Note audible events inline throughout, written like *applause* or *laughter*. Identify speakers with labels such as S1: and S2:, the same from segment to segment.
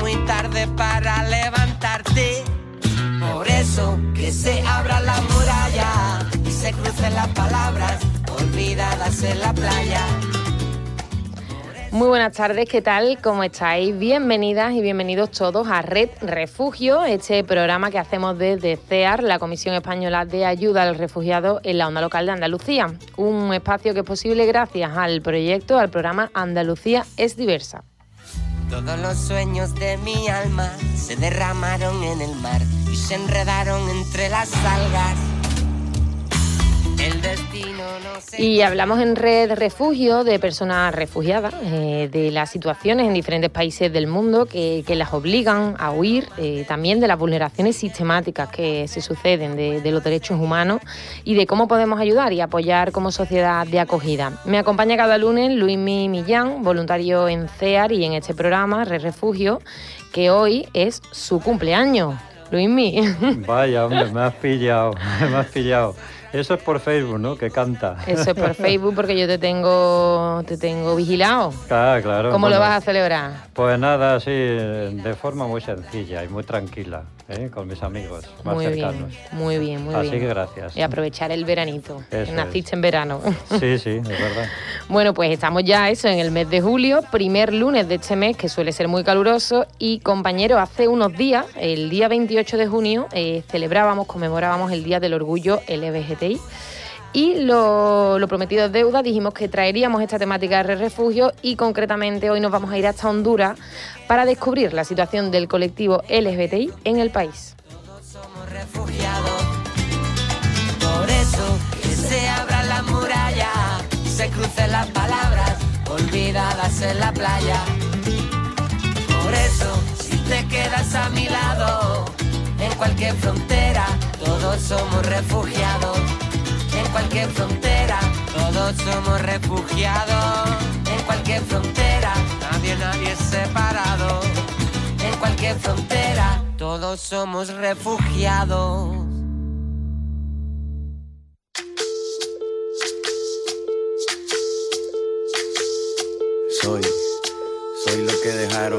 S1: Muy tarde para levantarte. Por eso que se abra la muralla y se crucen las palabras olvidadas en la playa.
S2: Muy buenas tardes, ¿qué tal? ¿Cómo estáis? Bienvenidas y bienvenidos todos a Red Refugio, este programa que hacemos desde CEAR, la Comisión Española de Ayuda al Refugiado en la Onda Local de Andalucía. Un espacio que es posible gracias al proyecto, al programa Andalucía es diversa.
S1: Todos los sueños de mi alma se derramaron en el mar y se enredaron entre las algas.
S2: Y hablamos en Red Refugio de personas refugiadas, eh, de las situaciones en diferentes países del mundo que, que las obligan a huir, eh, también de las vulneraciones sistemáticas que se suceden de, de, los derechos humanos y de cómo podemos ayudar y apoyar como sociedad de acogida. Me acompaña cada lunes Luis Millán, voluntario en CEAR y en este programa, Red Refugio, que hoy es su cumpleaños. Luismi. *laughs*
S3: Vaya, hombre, me has pillado, *laughs* me has pillado. Eso es por Facebook, ¿no? Que canta.
S2: Eso es por Facebook porque yo te tengo, te tengo vigilado.
S3: Claro, claro.
S2: ¿Cómo bueno, lo vas a celebrar?
S3: Pues nada, así, de forma muy sencilla y muy tranquila. ¿Eh? con mis amigos más
S2: muy
S3: cercanos.
S2: Bien, muy bien, muy
S3: Así
S2: bien.
S3: que gracias.
S2: Y aprovechar el veranito.
S3: Eso
S2: Naciste
S3: es.
S2: en verano.
S3: Sí, sí, es verdad. *laughs*
S2: bueno, pues estamos ya eso en el mes de julio, primer lunes de este mes, que suele ser muy caluroso. Y compañeros, hace unos días, el día 28 de junio, eh, celebrábamos, conmemorábamos el Día del Orgullo LGBTI. Y lo, lo, prometido es deuda, dijimos que traeríamos esta temática de refugio y concretamente hoy nos vamos a ir hasta Honduras para descubrir la situación del colectivo LGBTI en el país.
S1: Todos somos refugiados, por eso que se abra la muralla y se crucen las palabras olvidadas en la playa. Por eso, si te quedas a mi lado, en cualquier frontera, todos somos refugiados en cualquier frontera, todos somos refugiados. En cualquier frontera, nadie, nadie es separado. En cualquier frontera, todos somos refugiados.
S4: Soy,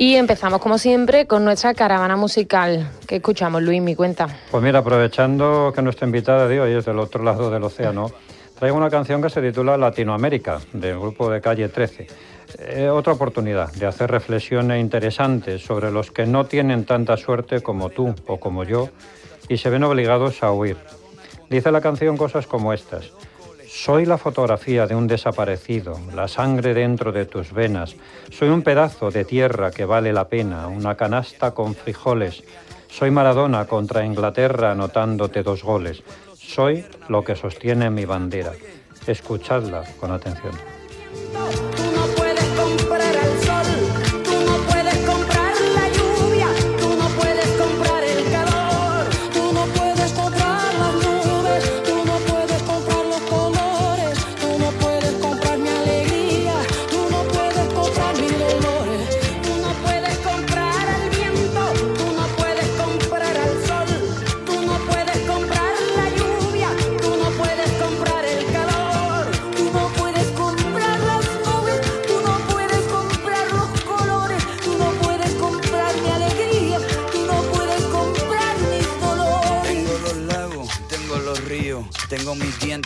S2: Y empezamos como siempre con nuestra caravana musical. ¿Qué escuchamos, Luis? Mi cuenta.
S3: Pues mira, aprovechando que nuestra invitada de hoy es del otro lado del océano, traigo una canción que se titula Latinoamérica, del grupo de Calle 13. Eh, otra oportunidad de hacer reflexiones interesantes sobre los que no tienen tanta suerte como tú o como yo y se ven obligados a huir. Dice la canción cosas como estas. Soy la fotografía de un desaparecido, la sangre dentro de tus venas. Soy un pedazo de tierra que vale la pena, una canasta con frijoles. Soy Maradona contra Inglaterra anotándote dos goles. Soy lo que sostiene mi bandera. Escuchadla con atención.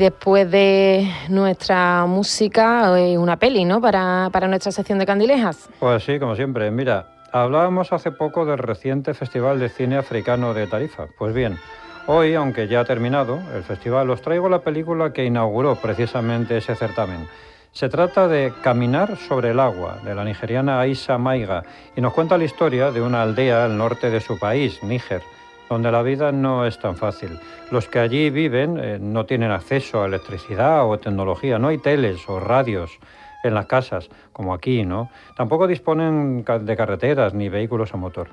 S2: después de nuestra música, eh, una peli, ¿no? Para, para nuestra sección de candilejas.
S3: Pues sí, como siempre. Mira, hablábamos hace poco del reciente Festival de Cine Africano de Tarifa. Pues bien, hoy, aunque ya ha terminado el festival, os traigo la película que inauguró precisamente ese certamen. Se trata de Caminar sobre el agua, de la nigeriana Aisha Maiga, y nos cuenta la historia de una aldea al norte de su país, Níger, donde la vida no es tan fácil. Los que allí viven eh, no tienen acceso a electricidad o tecnología, no hay teles o radios en las casas, como aquí, ¿no? Tampoco disponen de carreteras ni vehículos a motor.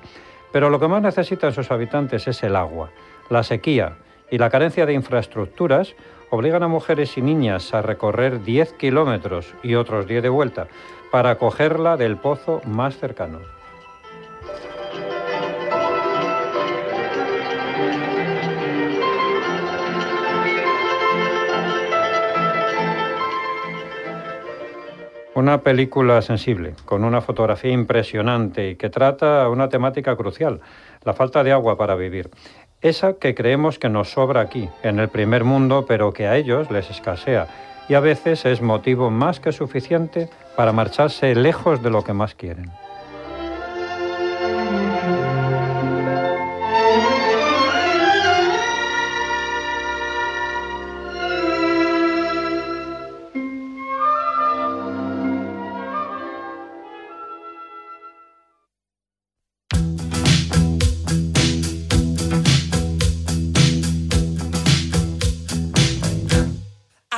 S3: Pero lo que más necesitan sus habitantes es el agua. La sequía y la carencia de infraestructuras obligan a mujeres y niñas a recorrer 10 kilómetros y otros 10 de vuelta para cogerla del pozo más cercano. Una película sensible, con una fotografía impresionante y que trata una temática crucial, la falta de agua para vivir. Esa que creemos que nos sobra aquí, en el primer mundo, pero que a ellos les escasea y a veces es motivo más que suficiente para marcharse lejos de lo que más quieren.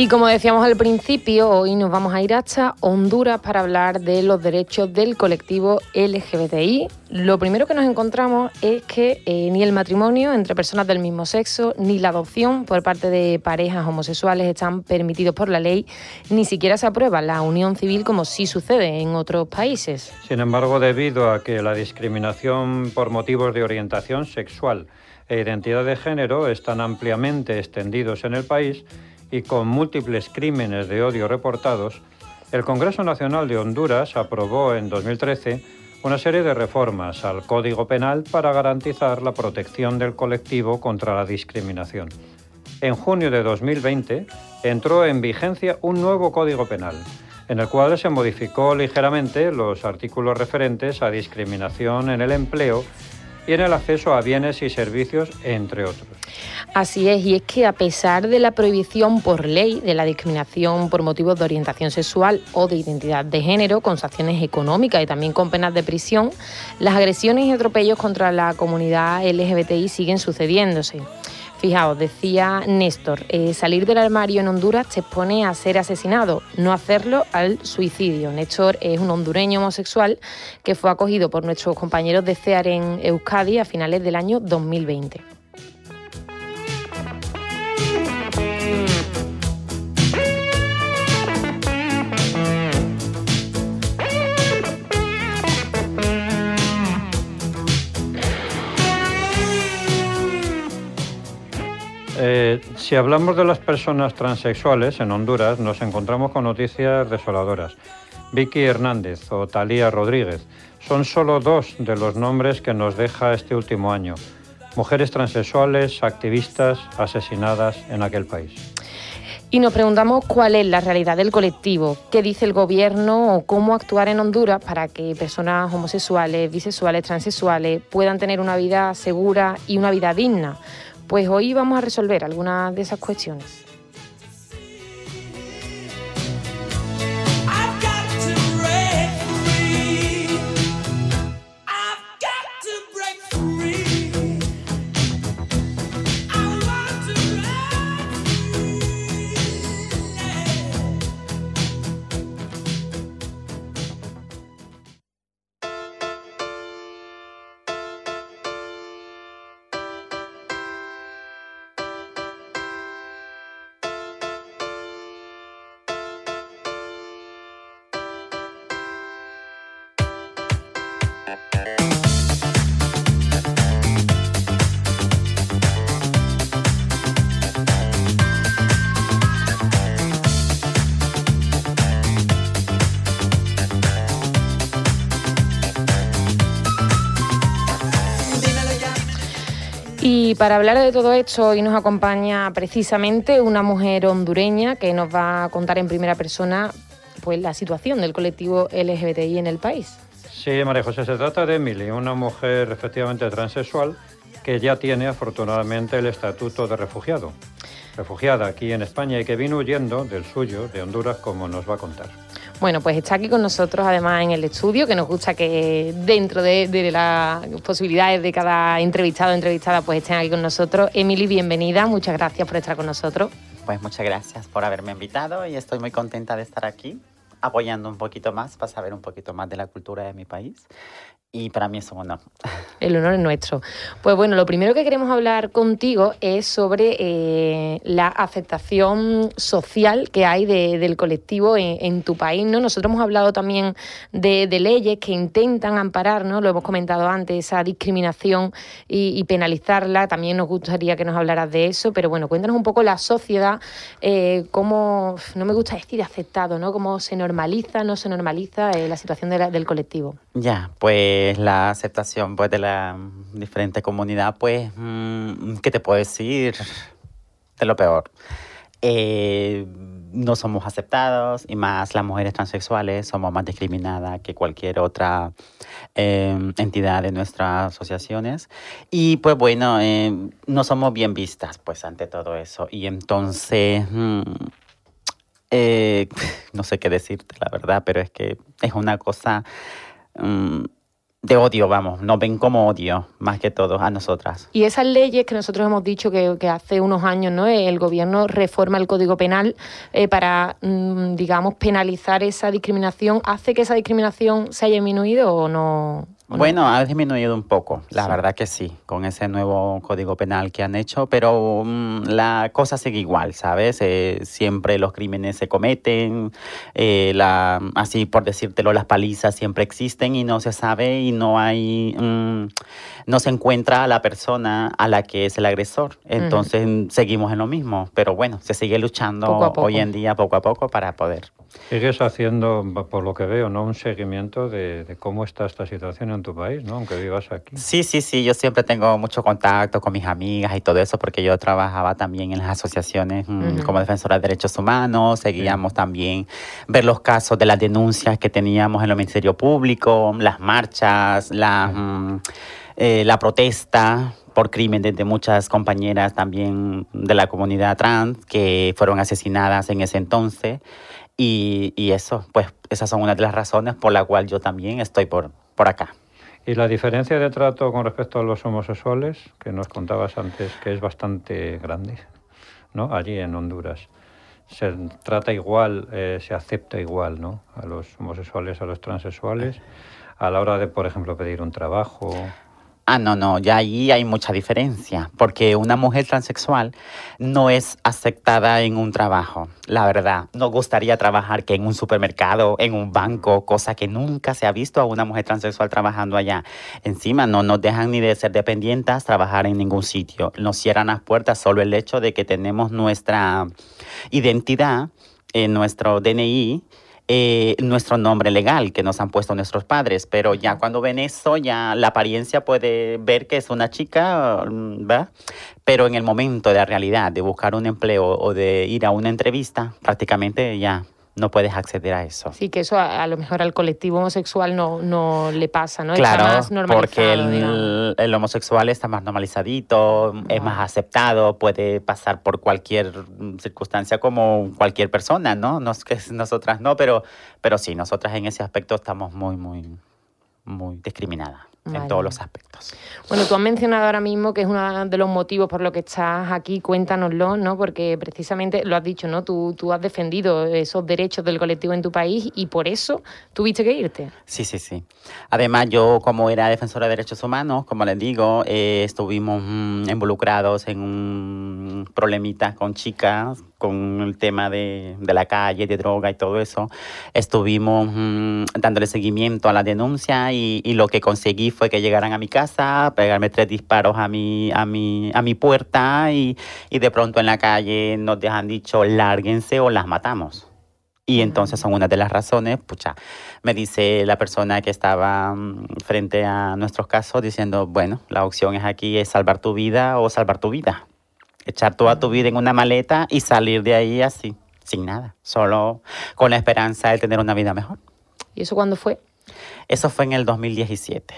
S2: Y como decíamos al principio, hoy nos vamos a ir hasta Honduras para hablar de los derechos del colectivo LGBTI. Lo primero que nos encontramos es que eh, ni el matrimonio entre personas del mismo sexo, ni la adopción por parte de parejas homosexuales están permitidos por la ley, ni siquiera se aprueba la unión civil como sí sucede en otros países.
S3: Sin embargo, debido a que la discriminación por motivos de orientación sexual e identidad de género están ampliamente extendidos en el país y con múltiples crímenes de odio reportados, el Congreso Nacional de Honduras aprobó en 2013 una serie de reformas al Código Penal para garantizar la protección del colectivo contra la discriminación. En junio de 2020 entró en vigencia un nuevo Código Penal, en el cual se modificó ligeramente los artículos referentes a discriminación en el empleo y en el acceso a bienes y servicios, entre otros.
S2: Así es, y es que a pesar de la prohibición por ley de la discriminación por motivos de orientación sexual o de identidad de género, con sanciones económicas y también con penas de prisión, las agresiones y atropellos contra la comunidad LGBTI siguen sucediéndose. Fijaos, decía Néstor, eh, salir del armario en Honduras te expone a ser asesinado, no hacerlo al suicidio. Néstor es un hondureño homosexual que fue acogido por nuestros compañeros de CEAR en Euskadi a finales del año 2020.
S3: Eh, si hablamos de las personas transexuales en Honduras, nos encontramos con noticias desoladoras. Vicky Hernández o Talía Rodríguez son solo dos de los nombres que nos deja este último año. Mujeres transexuales, activistas asesinadas en aquel país.
S2: Y nos preguntamos cuál es la realidad del colectivo, qué dice el gobierno o cómo actuar en Honduras para que personas homosexuales, bisexuales, transexuales puedan tener una vida segura y una vida digna. Pues hoy vamos a resolver algunas de esas cuestiones. Para hablar de todo esto, hoy nos acompaña precisamente una mujer hondureña que nos va a contar en primera persona pues, la situación del colectivo LGBTI en el país.
S3: Sí, María José, se trata de Emily, una mujer efectivamente transexual que ya tiene afortunadamente el estatuto de refugiado. Refugiada aquí en España y que vino huyendo del suyo, de Honduras, como nos va a contar.
S2: Bueno, pues está aquí con nosotros además en el estudio, que nos gusta que dentro de, las posibilidades de cada entrevistado o entrevistada pues estén aquí con nosotros. Emily, bienvenida, muchas gracias por estar con nosotros.
S5: Pues muchas gracias por haberme invitado y estoy muy contenta de estar aquí apoyando un poquito más para saber un poquito más de la cultura de mi país. Y para mí es un honor.
S2: El honor es nuestro. Pues bueno, lo primero que queremos hablar contigo es sobre eh, la aceptación social que hay de- del colectivo en, en tu país. ¿no? Nosotros hemos hablado también de, de leyes que intentan amparar, ¿no? lo hemos comentado antes, esa discriminación y, y penalizarla. También nos gustaría que nos hablaras de eso, pero bueno, cuéntanos un poco la sociedad, eh, cómo, no me gusta decir aceptado, ¿no? cómo se normaliza, no se normaliza eh, la situación de la- del colectivo.
S5: Ya, pues la aceptación pues, de la diferente comunidad, pues, mm, ¿qué te puedo decir? De lo peor. Eh, no somos aceptados y más las mujeres transexuales somos más discriminadas que cualquier otra eh, entidad de nuestras asociaciones. Y pues bueno, eh, no somos bien vistas pues ante todo eso. Y entonces... mm, eh, *laughs* no sé qué decirte, la verdad, pero es que es una cosa mm, de odio, vamos, nos ven como odio, más que todo, a nosotras.
S2: Y esas leyes que nosotros hemos dicho que, que hace unos años ¿no? el gobierno reforma el Código Penal eh, para, mm, digamos, penalizar esa discriminación, ¿hace que esa discriminación se haya disminuido o no?
S5: Bueno, ha disminuido un poco, la
S2: Sí.
S5: verdad que sí, con ese nuevo código penal que han hecho, pero mm, la cosa sigue igual, ¿sabes? Eh, siempre los crímenes se cometen, eh, la, así por decírtelo, las palizas siempre existen y no se sabe y no hay, mm, no se encuentra a la persona a la que es el agresor. Entonces seguimos en lo mismo, pero bueno, se sigue luchando
S2: Poco a poco.
S5: hoy en día poco a poco para poder.
S3: Sigues haciendo, por lo que veo, ¿no? un seguimiento de, de cómo está esta situación en tu país, ¿no? aunque vivas aquí.
S5: Sí, sí, sí, yo siempre tengo mucho contacto con mis amigas y todo eso porque yo trabajaba también en las asociaciones mm, como defensora de derechos humanos, seguíamos también ver los casos de las denuncias que teníamos en el Ministerio Público, las marchas, la, mm, eh, la protesta por crímenes de muchas compañeras también de la comunidad trans que fueron asesinadas en ese entonces. Y, y eso, pues esas son una de las razones por la cual yo también estoy por, por acá.
S3: Y la diferencia de trato con respecto a los homosexuales, que nos contabas antes, que es bastante grande, ¿no? Allí en Honduras. Se trata igual, eh, se acepta igual, ¿no? A los homosexuales, a los transexuales, a la hora de, por ejemplo, pedir un trabajo.
S5: Ah, no, no, ya ahí hay mucha diferencia, porque una mujer transexual no es aceptada en un trabajo, la verdad. Nos gustaría trabajar que en un supermercado, en un banco, cosa que nunca se ha visto a una mujer transexual trabajando allá. Encima no nos dejan ni de ser dependientes trabajar en ningún sitio. Nos cierran las puertas solo el hecho de que tenemos nuestra identidad, eh, nuestro DNI, eh, nuestro nombre legal que nos han puesto nuestros padres, pero ya cuando ven eso, ya la apariencia puede ver que es una chica, mm, ¿va? Pero en el momento de la realidad, de buscar un empleo o de ir a una entrevista, prácticamente ya no puedes acceder a eso.
S2: Sí, que eso a, a lo mejor al colectivo homosexual no, no le pasa, ¿no? Está
S5: Claro,
S2: más normalizado,
S5: porque el, el homosexual está más normalizadito, es más aceptado, puede pasar por cualquier circunstancia como cualquier persona, ¿no? No es que *laughs* nosotras no, pero, pero sí, nosotras en ese aspecto estamos muy, muy, muy discriminadas
S2: Vale.
S5: en todos los aspectos.
S2: Bueno, tú has mencionado ahora mismo que es uno de los motivos por los que estás aquí, cuéntanoslo, ¿no? Porque precisamente lo has dicho, ¿no? Tú, tú has defendido esos derechos del colectivo en tu país y por eso tuviste que irte.
S5: Sí, sí, sí. Además, yo como era defensora de derechos humanos, como les digo, eh, estuvimos mm, involucrados en un problemita con chicas, con el tema de, de la calle, de droga y todo eso. Estuvimos mm, dándole seguimiento a la denuncia y, y lo que conseguí fue que llegaran a mi casa, pegarme tres disparos a mi, a mi, a mi puerta y, y de pronto en la calle nos han dicho lárguense o las matamos. Y entonces son una de las razones, pucha, me dice la persona que estaba mm, frente a nuestros casos diciendo, bueno, la opción es aquí es salvar tu vida o salvar tu vida. Echar toda tu vida en una maleta y salir de ahí así, sin nada, solo con la esperanza de tener una vida mejor.
S2: ¿Y eso cuándo fue?
S5: Eso fue en el 2017,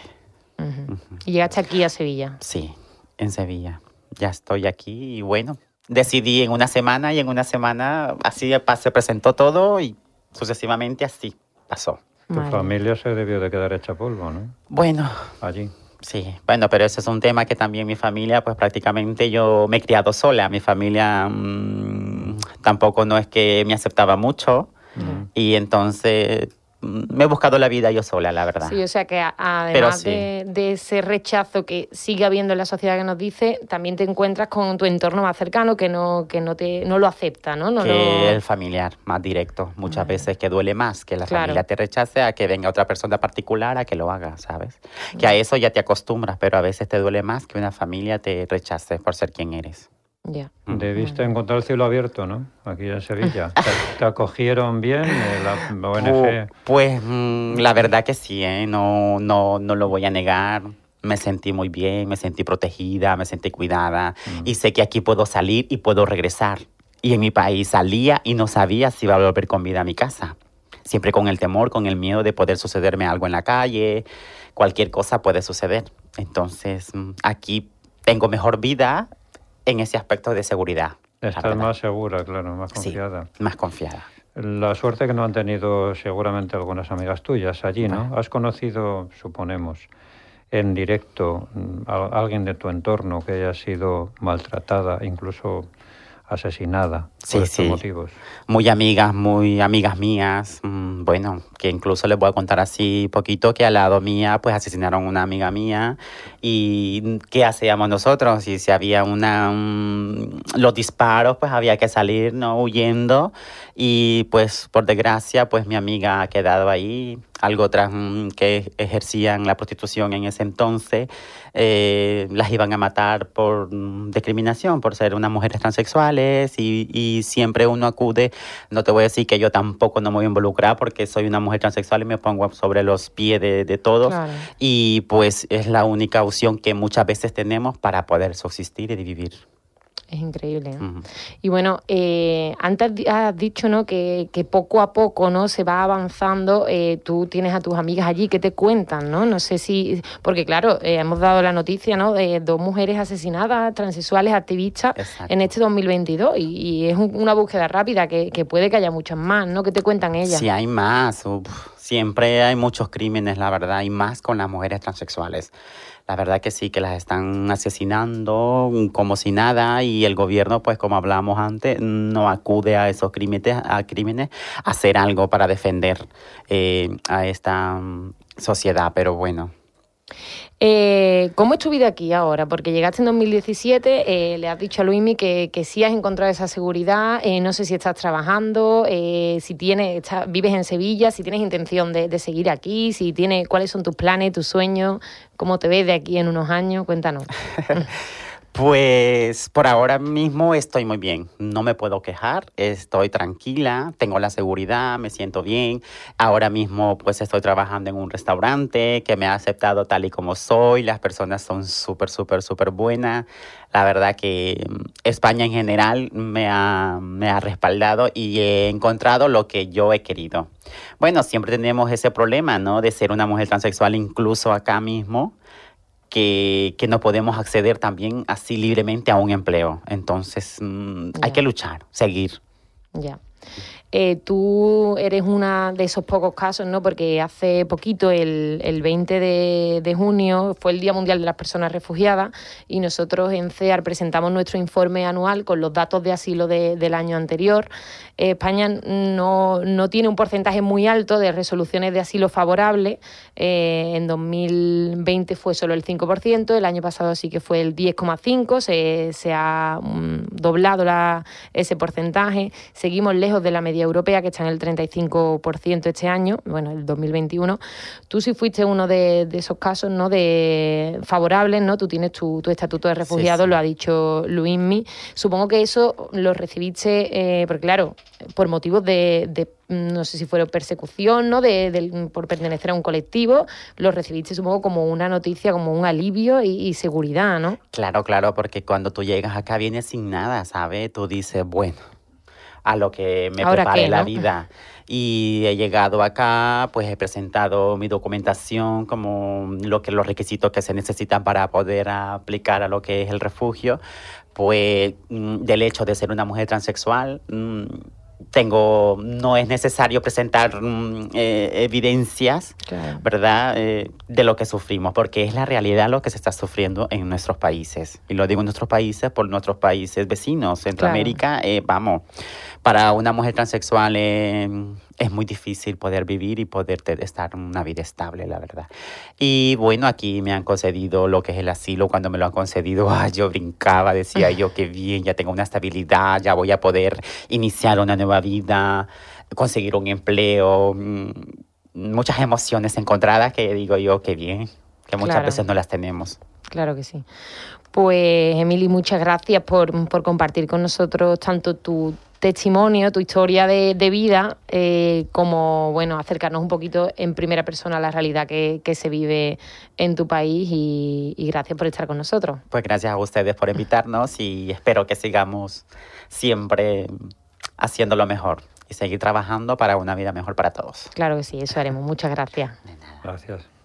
S2: Ujú. Y llegaste aquí a Sevilla.
S5: sí, en Sevilla. Ya estoy aquí y bueno, decidí en una semana y en una semana así se presentó todo y sucesivamente así pasó.
S3: Tu
S2: Vale.
S3: familia se debió de quedar hecha polvo, ¿no?
S5: Bueno,
S3: Allí.
S5: Sí, bueno, pero ese es un tema que también mi familia, pues prácticamente yo me he criado sola. Mi familia mm, tampoco no es que me aceptaba mucho y entonces mm, me he buscado la vida yo sola, la verdad.
S2: Sí, o sea que además
S5: sí.
S2: de, de ese rechazo que sigue habiendo en la sociedad que nos dice, también te encuentras con tu entorno más cercano que no, que no te no lo acepta, ¿no? no
S5: que
S2: lo-
S5: el familiar más directo, muchas veces que duele más que la
S2: Claro.
S5: familia te rechace a que venga otra persona particular a que lo haga, ¿sabes? Que a eso ya te acostumbras, pero a veces te duele más que una familia te rechace por ser quien eres.
S2: Ya.
S3: Debiste encontrar el cielo abierto, ¿no? Aquí en Sevilla. *laughs* ¿Te, te acogieron bien eh, la ONG?
S5: Pu- Pues mm, la verdad que sí, ¿eh? no, no, no lo voy a negar. Me sentí muy bien, me sentí protegida, me sentí cuidada y sé que aquí puedo salir y puedo regresar. Y en mi país salía y no sabía si iba a volver con vida a mi casa. Siempre con el temor, con el miedo de poder sucederme algo en la calle, cualquier cosa puede suceder. Entonces mm, aquí tengo mejor vida en ese aspecto de seguridad.
S3: Estás más segura, claro, más
S5: Sí,
S3: confiada.
S5: más confiada.
S3: La suerte que no han tenido seguramente algunas amigas tuyas allí, ¿no? Has conocido, suponemos, en directo mm, a alguien de tu entorno que haya sido maltratada, incluso asesinada
S5: Sí,
S3: por estos
S5: sí.
S3: motivos.
S5: muy amigas, muy amigas mías, mm, bueno, que incluso les voy a contar así poquito que al lado mía pues asesinaron una amiga mía. Y qué hacíamos nosotros y si había una un- los disparos pues había que salir no huyendo. Y pues por desgracia pues mi amiga ha quedado ahí algo otras mm, que ejercían la prostitución en ese entonces eh, las iban a matar por mm, discriminación, por ser unas mujeres transexuales y, y siempre uno acude, no te voy a decir que yo tampoco no me voy a involucrar porque soy una mujer transexual y me pongo sobre los pies de, de todos
S2: Claro.
S5: y pues es la única opción que muchas veces tenemos para poder subsistir y vivir.
S2: Es increíble. Y bueno, eh, antes has dicho ¿no? que, que poco a poco no se va avanzando. eh, tú tienes a tus amigas allí que te cuentan, ¿no? No sé si. Porque, claro, eh, hemos dado la noticia ¿no? de dos mujeres asesinadas, transexuales, activistas,
S5: Exacto.
S2: en este 2022. Y, y es un- una búsqueda rápida que, que puede que haya muchas más, ¿no? Que te cuentan ellas.
S5: Sí, hay más. Siempre hay muchos crímenes, la verdad, y más con las mujeres transexuales. La verdad que sí, que las están asesinando mm, como si nada y el gobierno, pues como hablábamos antes, no acude a esos crímenes, a crímenes a hacer algo para defender eh, a esta mm, sociedad. Pero bueno,
S2: Eh, ¿Cómo es tu vida aquí ahora? Porque llegaste en 2017, eh, le has dicho a Luismi que, que sí has encontrado esa seguridad, eh, no sé si estás trabajando, eh, si tienes, vives en Sevilla, si tienes intención de, de seguir aquí, si tienes, cuáles son tus planes, tus sueños, cómo te ves de aquí en unos años, cuéntanos. *laughs*
S5: Pues por ahora mismo estoy muy bien, no me puedo quejar, estoy tranquila, tengo la seguridad, me siento bien. Ahora mismo pues estoy trabajando en un restaurante que me ha aceptado tal y como soy, las personas son súper, súper, súper buenas. La verdad que mm, España en general me ha, me ha respaldado y he encontrado lo que yo he querido. Bueno, siempre tenemos ese problema, ¿no? De ser una mujer transexual incluso acá mismo que, que no podemos acceder también así libremente a un empleo. Entonces, mm, hay que luchar, seguir.
S2: Ya. Eh, tú eres una de esos pocos casos, ¿no? Porque hace poquito, el, el 20 de, junio, fue el Día Mundial de las Personas Refugiadas y nosotros en CEAR presentamos nuestro informe anual con los datos de asilo de- del año anterior. Eh, España no, no tiene un porcentaje muy alto de resoluciones de asilo favorables. Eh, en 2020 fue solo el 5%, el año pasado sí que fue el 10,5%, se, ha mm, doblado la- ese porcentaje. Seguimos lejos de la media europea, que está en el 35% este año, bueno, el 2021. Tú sí fuiste uno de, de esos casos, ¿no? De favorables, ¿no? Tú tienes tu, tu estatuto de refugiado,
S5: sí.
S2: lo ha dicho Luismi. Supongo que eso lo recibiste, eh, porque claro, por motivos de, de, no sé si fuera persecución, ¿no? De, del- por pertenecer a un colectivo, lo recibiste, supongo, como una noticia, como un alivio y, y seguridad, ¿no?
S5: Claro, claro, porque cuando tú llegas acá vienes sin nada, ¿sabes? Tú dices, bueno, a lo que me
S2: ¿Ahora
S5: prepare
S2: qué,
S5: la vida. Y he llegado acá, pues he presentado mi documentación como lo que los requisitos que se necesitan para poder aplicar a lo que es el refugio. Pues mm, del hecho de ser una mujer transexual, mm, tengo, no es necesario presentar mm, eh, evidencias. ¿verdad? Eh, de lo que sufrimos, porque es la realidad lo que se está sufriendo en nuestros países. Y lo digo en nuestros países por nuestros países vecinos. Centroamérica, eh, vamos, para una mujer transexual es muy difícil poder vivir y poder estar una vida estable, la verdad. Y bueno, aquí me han concedido lo que es el asilo. Cuando me lo han concedido, *laughs* ay, yo brincaba, decía yo, qué bien, ya tengo una estabilidad, ya voy a poder iniciar una nueva vida, conseguir un empleo. mm, muchas emociones encontradas que digo yo que bien, que muchas
S2: Claro.
S5: veces no las tenemos.
S2: Claro que sí. Pues, Emily, muchas gracias por, por compartir con nosotros tanto tu testimonio, tu historia de, de vida, eh, como, bueno, acercarnos un poquito en primera persona a la realidad que, que se vive en tu país y, y gracias por estar con nosotros.
S5: Pues gracias a ustedes por invitarnos y espero que sigamos siempre haciendo lo mejor y seguir trabajando para una vida mejor para todos.
S2: Claro que sí, eso haremos. Muchas gracias.
S3: Gracias.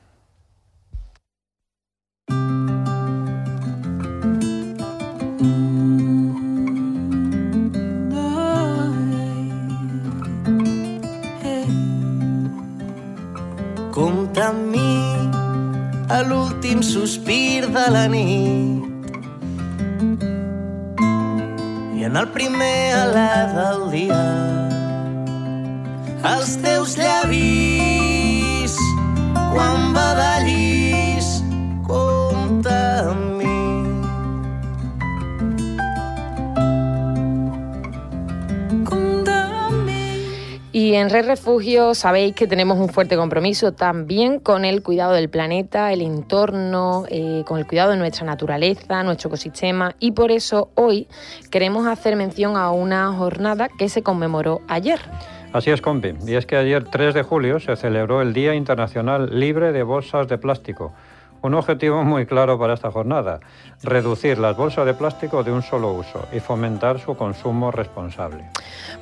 S1: Amb mi a l'últim sospir de la nit. I en el primer alè del dia els teus llavis quan badallis
S2: En Red Refugio sabéis que tenemos un fuerte compromiso también con el cuidado del planeta, el entorno, eh, con el cuidado de nuestra naturaleza, nuestro ecosistema y por eso hoy queremos hacer mención a una jornada que se conmemoró ayer.
S3: Así es, compi. Y es que ayer, 3 de julio, se celebró el Día Internacional Libre de Bolsas de Plástico. Un objetivo muy claro para esta jornada, reducir las bolsas de plástico de un solo uso y fomentar su consumo responsable.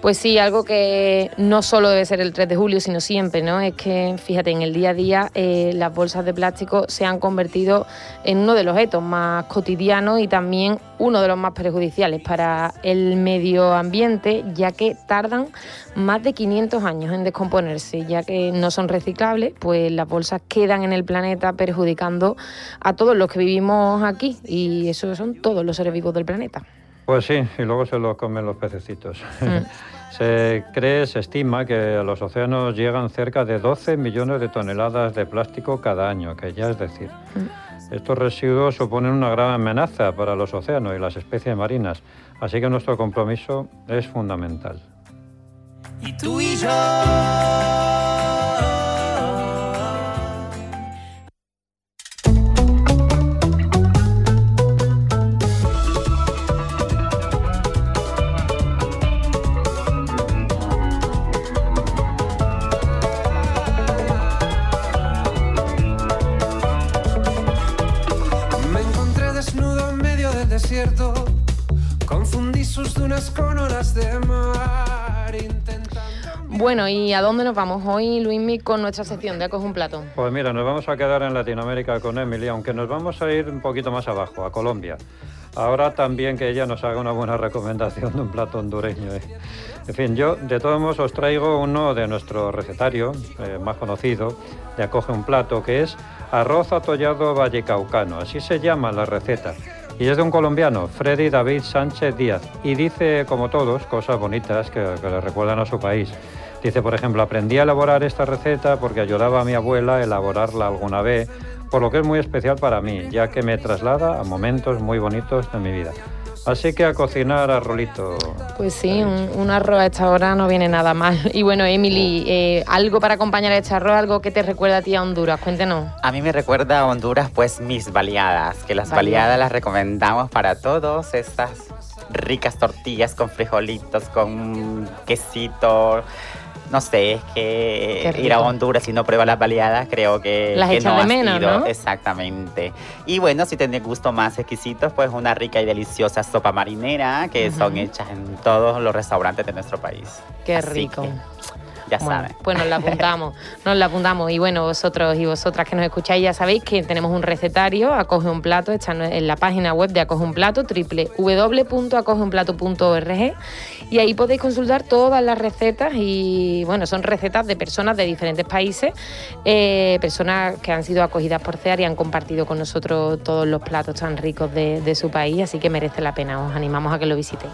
S2: Pues sí, algo que no solo debe ser el 3 de julio, sino siempre, ¿no? Es que, fíjate, en el día a día eh, las bolsas de plástico se han convertido en uno de los objetos más cotidianos y también uno de los más perjudiciales para el medio ambiente, ya que tardan más de 500 años en descomponerse, ya que no son reciclables, pues las bolsas quedan en el planeta perjudicando a todos los que vivimos aquí y eso son todos los seres vivos del planeta.
S3: Pues sí, y luego se lo comen los pececitos.
S2: Mm. *laughs*
S3: se cree, se estima que a los océanos llegan cerca de 12 millones de toneladas de plástico cada año, que ya es decir. Estos residuos suponen una gran amenaza para los océanos y las especies marinas, así que nuestro compromiso es fundamental.
S1: i tu i jo.
S6: Confundí sus dunas con olas de mar. Intentando.
S2: Bueno, ¿y a dónde nos vamos hoy, Luismi, con nuestra sección de Acoge un plato?
S3: Pues mira, nos vamos a quedar en Latinoamérica con Emily, aunque nos vamos a ir un poquito más abajo, a Colombia. Ahora también que ella nos haga una buena recomendación de un plato hondureño. ¿eh? En fin, yo de todos modos os traigo uno de nuestro recetario eh, más conocido de Acoge un plato, que es arroz atollado vallecaucano. Así se llama la receta. Y es de un colombiano, Freddy David Sánchez Díaz. Y dice, como todos, cosas bonitas que, que le recuerdan a su país. Dice, por ejemplo, aprendí a elaborar esta receta porque ayudaba a mi abuela a elaborarla alguna vez, por lo que es muy especial para mí, ya que me traslada a momentos muy bonitos de mi vida. Así que a cocinar a rolito.
S2: Pues sí, un, un arroz a esta hora no viene nada mal. *laughs* Y bueno, Emily, eh, algo para acompañar a este arroz, algo que te recuerda a ti a Honduras, cuéntenos.
S5: A mí me recuerda a Honduras, pues mis baleadas, que las
S2: Baleadas.
S5: baleadas las recomendamos para todos, estas ricas tortillas con frijolitos, con quesito. No sé, es que ir a. Honduras y no prueba las baleadas, creo que,
S2: Las
S5: que no
S2: de menos,
S5: ido.
S2: ¿no?
S5: Exactamente. Y bueno, si tenés gustos más exquisitos, pues una rica y deliciosa sopa marinera que son hechas en todos los restaurantes de nuestro país.
S2: Qué
S5: Así
S2: rico.
S5: que ya
S2: Bueno,
S5: saben.
S2: pues nos la *laughs* apuntamos, nos la apuntamos. Y bueno, vosotros y vosotras que nos escucháis ya sabéis que tenemos un recetario, Acoge un Plato, está en la página web de Acoge un Plato, www.acogeunplato.org y ahí podéis consultar todas las recetas y bueno, son recetas de personas de diferentes países, eh, personas que han sido acogidas por CEAR y han compartido con nosotros todos los platos tan ricos de, de su país, así que merece la pena, os animamos a que lo visitéis.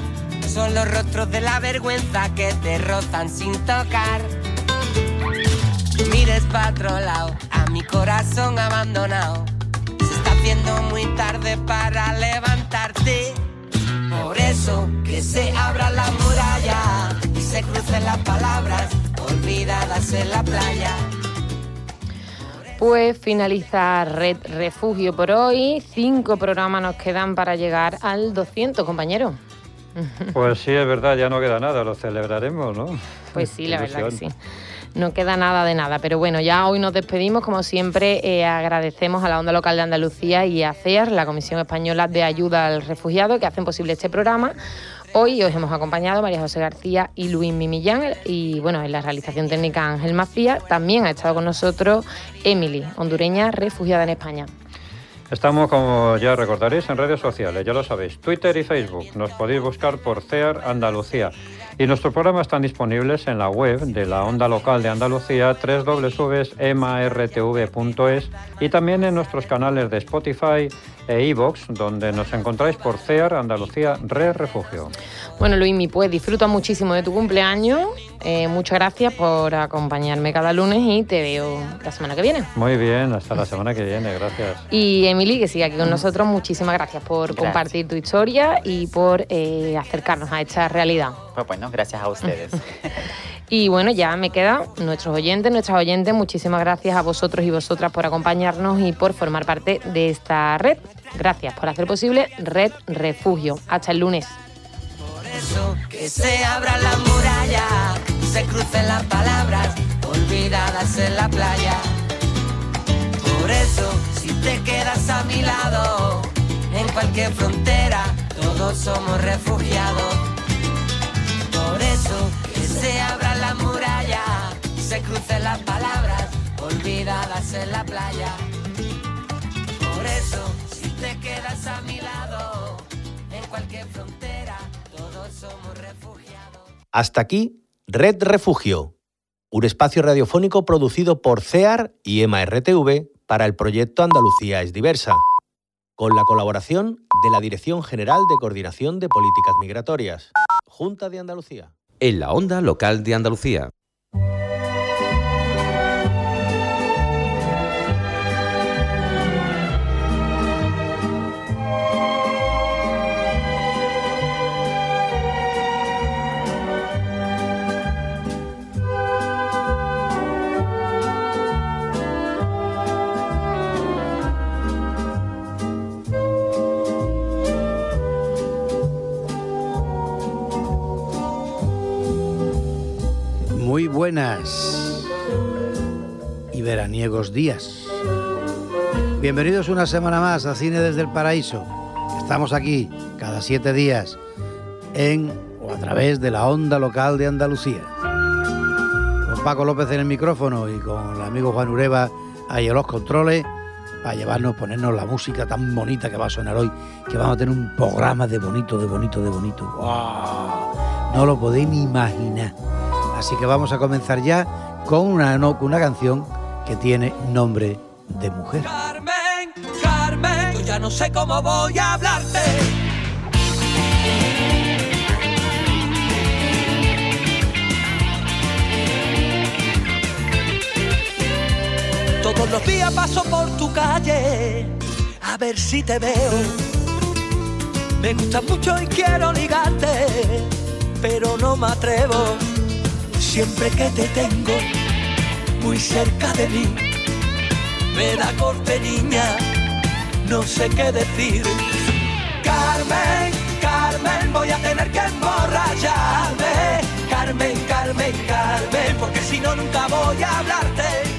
S1: Son los rostros de la vergüenza que te rozan sin tocar. Mires para otro lado, a mi corazón abandonado. Se está haciendo muy tarde para levantarte. Por eso que se abra la muralla y se crucen las palabras olvidadas en la playa.
S2: Pues finaliza Red Refugio por hoy. Cinco programas nos quedan para llegar al 200, compañero. *laughs*
S3: Pues sí, es verdad, ya no queda nada, lo celebraremos, ¿no?
S2: Pues sí, la verdad que sí. No queda nada de nada, pero bueno, ya hoy nos despedimos. Como siempre, eh, agradecemos a la Onda Local de Andalucía y a CEAR, la Comisión Española de Ayuda al Refugiado, que hacen posible este programa. Hoy os hemos acompañado María José García y Luis Mimillán y bueno, en la realización técnica Ángel Macías. También ha estado con nosotros Emily, hondureña refugiada en España.
S3: Estamos, como ya recordaréis, en redes sociales, ya lo sabéis, Twitter y Facebook. Nos podéis buscar por CEAR Andalucía. Y nuestros programas están disponibles en la web de la Onda Local de Andalucía, www.emartv.es y también en nuestros canales de Spotify e iVoox, donde nos encontráis por CEAR Andalucía Re Refugio.
S2: Bueno, Luismi, pues disfruta muchísimo de tu cumpleaños. Eh, muchas gracias por acompañarme cada lunes y te veo la semana que viene.
S3: Muy bien, hasta la semana que viene, gracias. *laughs*
S2: Y Emily, que sigue aquí con nosotros, muchísimas gracias por
S5: Gracias.
S2: compartir tu historia y por eh, acercarnos a esta realidad.
S5: Pues bueno, gracias a ustedes. *laughs*
S2: Y bueno, ya me queda nuestros oyentes, nuestras oyentes, muchísimas gracias a vosotros y vosotras por acompañarnos y por formar parte de esta red. Gracias por hacer posible Red Refugio. Hasta el lunes.
S1: Por eso que se abra la muralla, se crucen las palabras olvidadas en la playa. Por eso, si te quedas a mi lado, en cualquier frontera, todos somos refugiados. Por eso, que se abra la muralla, se crucen las palabras olvidadas en la playa. Por eso, si te quedas a mi lado, en cualquier frontera, todos somos refugiados.
S7: Hasta aquí, Red Refugio, un espacio radiofónico producido por CEAR y EMA RTV para el proyecto Andalucía es diversa, con la colaboración de la Dirección General de Coordinación de Políticas Migratorias, Junta de Andalucía.
S8: En la onda local de Andalucía.
S9: Buenas y veraniegos días. Bienvenidos una semana más a Cine desde el Paraíso. Estamos aquí cada siete días en o a través de la onda local de Andalucía. Con Paco López en el micrófono y con el amigo Juan Ureva ahí en los controles para llevarnos, ponernos la música tan bonita que va a sonar hoy, que vamos a tener un programa de bonito, de bonito, de bonito. ¡Guau! No lo podéis ni imaginar. Así que vamos a comenzar ya con una, una canción que tiene nombre de mujer.
S10: Carmen, Carmen, yo ya no sé cómo voy a hablarte. Todos los días paso por tu calle a ver si te veo. Me gusta mucho y quiero ligarte, pero no me atrevo. Siempre que te tengo muy cerca de mí, me da corte niña, no sé qué decir. Carmen, Carmen, voy a tener que emborracharme. Carmen, Carmen, Carmen, porque si no nunca voy a hablarte.